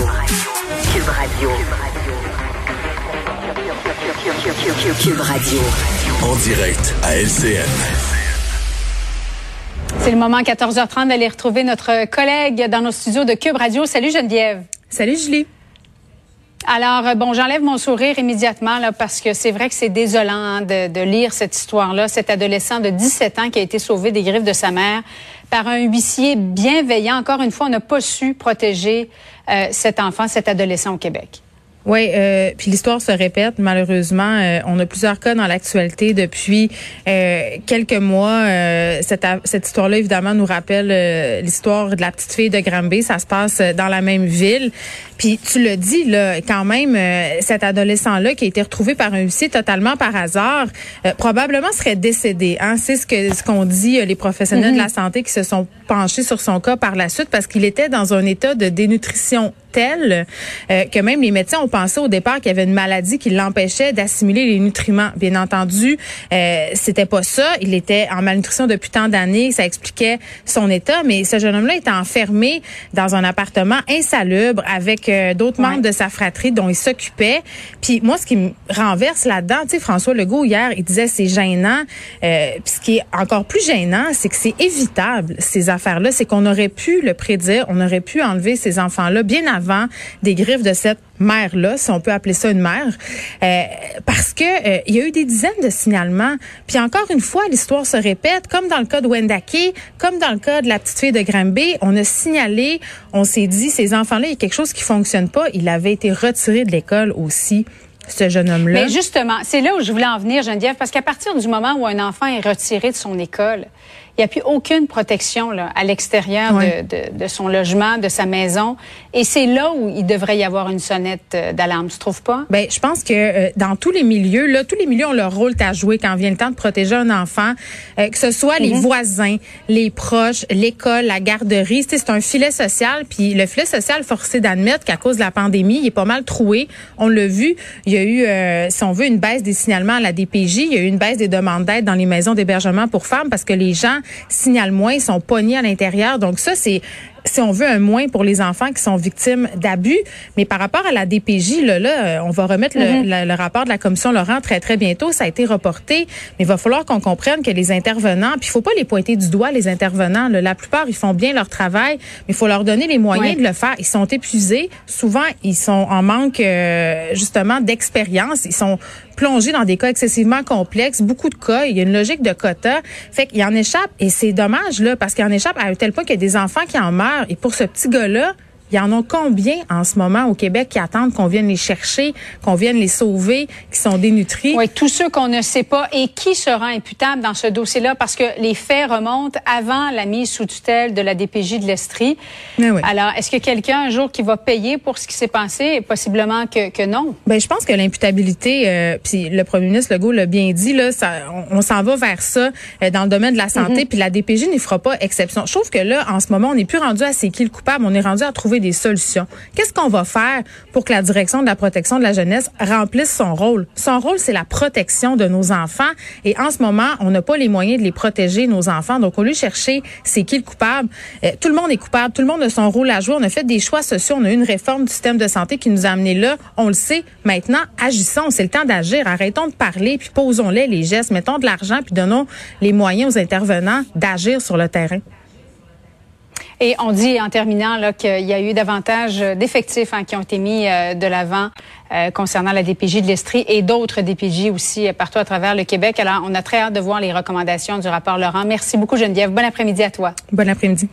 Radio. Cube Radio. Cube Radio. En direct à LCN. C'est le moment 14h30 d'aller retrouver notre collègue dans nos studios de Cube Radio. Salut Geneviève. Salut Julie. Alors, euh, bon, j'enlève mon sourire immédiatement là, parce que c'est vrai que c'est désolant hein, de, de, lire cette histoire-là. Cet adolescent de 17 ans qui a été sauvé des griffes de sa mère par un huissier bienveillant. Encore une fois, on n'a pas su protéger euh, cet enfant, cet adolescent au Québec. Oui, euh, puis l'histoire se répète malheureusement. Euh, on a plusieurs cas dans l'actualité depuis euh, quelques mois. Euh, cette, cette histoire-là, évidemment, nous rappelle euh, l'histoire de la petite fille de Granby. Ça se passe dans la même ville. Puis tu le dis, là, quand même, cet adolescent-là qui a été retrouvé par un huissier totalement par hasard, probablement serait décédé. Hein? C'est ce que ce qu'on dit les professionnels mm -hmm. de la santé qui se sont penchés sur son cas par la suite parce qu'il était dans un état de dénutrition tel euh, que même les médecins ont pensé au départ qu'il y avait une maladie qui l'empêchait d'assimiler les nutriments. Bien entendu, euh, c'était pas ça. Il était en malnutrition depuis tant d'années. Ça expliquait son état. Mais ce jeune homme-là était enfermé dans un appartement insalubre avec euh, d'autres ouais. membres de sa fratrie dont il s'occupait. Puis moi, ce qui me renverse là-dedans, tu sais, François Legault hier, il disait c'est gênant. Euh, puis ce qui est encore plus gênant, c'est que c'est évitable ces affaires-là. C'est qu'on aurait pu le prédire, on aurait pu enlever ces enfants-là bien avant des griffes de cette mère-là, si on peut appeler ça une mère, euh, parce que euh, il y a eu des dizaines de signalements. Puis encore une fois, l'histoire se répète, comme dans le cas de Wendake, comme dans le cas de la petite fille de Granby, on a signalé, on s'est dit, ces enfants-là, il y a quelque chose qui fonctionne pas. Il avait été retiré de l'école aussi ce jeune homme-là. Mais justement, c'est là où je voulais en venir, Geneviève, parce qu'à partir du moment où un enfant est retiré de son école, il n'y a plus aucune protection là, à l'extérieur de, de, de, son logement, de sa maison. Et c'est là où il devrait y avoir une sonnette euh, d'alarme, tu trouves pas? Ben, je pense que euh, dans tous les milieux, là, tous les milieux ont leur rôle à jouer quand vient le temps de protéger un enfant, euh, que ce soit mm -hmm. les voisins, les proches, l'école, la garderie. C'est un filet social. Puis le filet social, forcé d'admettre qu'à cause de la pandémie, il est pas mal troué. On l'a vu. Il y a eu, euh, si on veut, une baisse des signalements à la DPJ. Il y a eu une baisse des demandes d'aide dans les maisons d'hébergement pour femmes parce que les gens signalent moins, sont pognés à l'intérieur. Donc ça, c'est si on veut un moins pour les enfants qui sont victimes d'abus. Mais par rapport à la DPJ, là, là on va remettre mm -hmm. le, le, le, rapport de la commission Laurent très, très bientôt. Ça a été reporté. Mais il va falloir qu'on comprenne que les intervenants, puis il faut pas les pointer du doigt, les intervenants. Là, la plupart, ils font bien leur travail, mais il faut leur donner les moyens ouais. de le faire. Ils sont épuisés. Souvent, ils sont en manque, euh, justement, d'expérience. Ils sont plongés dans des cas excessivement complexes, beaucoup de cas. Il y a une logique de quota. Fait qu'il en échappe. Et c'est dommage, là, parce qu'il en échappe à un tel point qu'il y a des enfants qui en meurent. Et pour ce petit gars-là, il y en a combien en ce moment au Québec qui attendent qu'on vienne les chercher, qu'on vienne les sauver, qui sont dénutris? Oui, tous ceux qu'on ne sait pas et qui sera imputable dans ce dossier-là parce que les faits remontent avant la mise sous tutelle de la DPJ de l'Estrie. Oui. Alors, est-ce que quelqu'un un jour qui va payer pour ce qui s'est passé? Possiblement que, que non. Ben, je pense que l'imputabilité, euh, puis le premier ministre Legault l'a bien dit, là, ça, on, on s'en va vers ça euh, dans le domaine de la santé, mm -hmm. puis la DPJ n'y fera pas exception. Je trouve que là, en ce moment, on n'est plus rendu à c'est qui le coupable, on est rendu à trouver des solutions. Qu'est-ce qu'on va faire pour que la direction de la protection de la jeunesse remplisse son rôle? Son rôle, c'est la protection de nos enfants. Et en ce moment, on n'a pas les moyens de les protéger, nos enfants. Donc, au lieu de chercher c'est qui le coupable, euh, tout le monde est coupable, tout le monde a son rôle à jouer. On a fait des choix sociaux, on a eu une réforme du système de santé qui nous a amenés là. On le sait. Maintenant, agissons. C'est le temps d'agir. Arrêtons de parler, puis posons-les les gestes. Mettons de l'argent, puis donnons les moyens aux intervenants d'agir sur le terrain. Et on dit en terminant qu'il y a eu davantage d'effectifs hein, qui ont été mis euh, de l'avant euh, concernant la DPJ de l'Estrie et d'autres DPJ aussi euh, partout à travers le Québec. Alors, on a très hâte de voir les recommandations du rapport Laurent. Merci beaucoup, Geneviève. Bon après-midi à toi. Bon après-midi.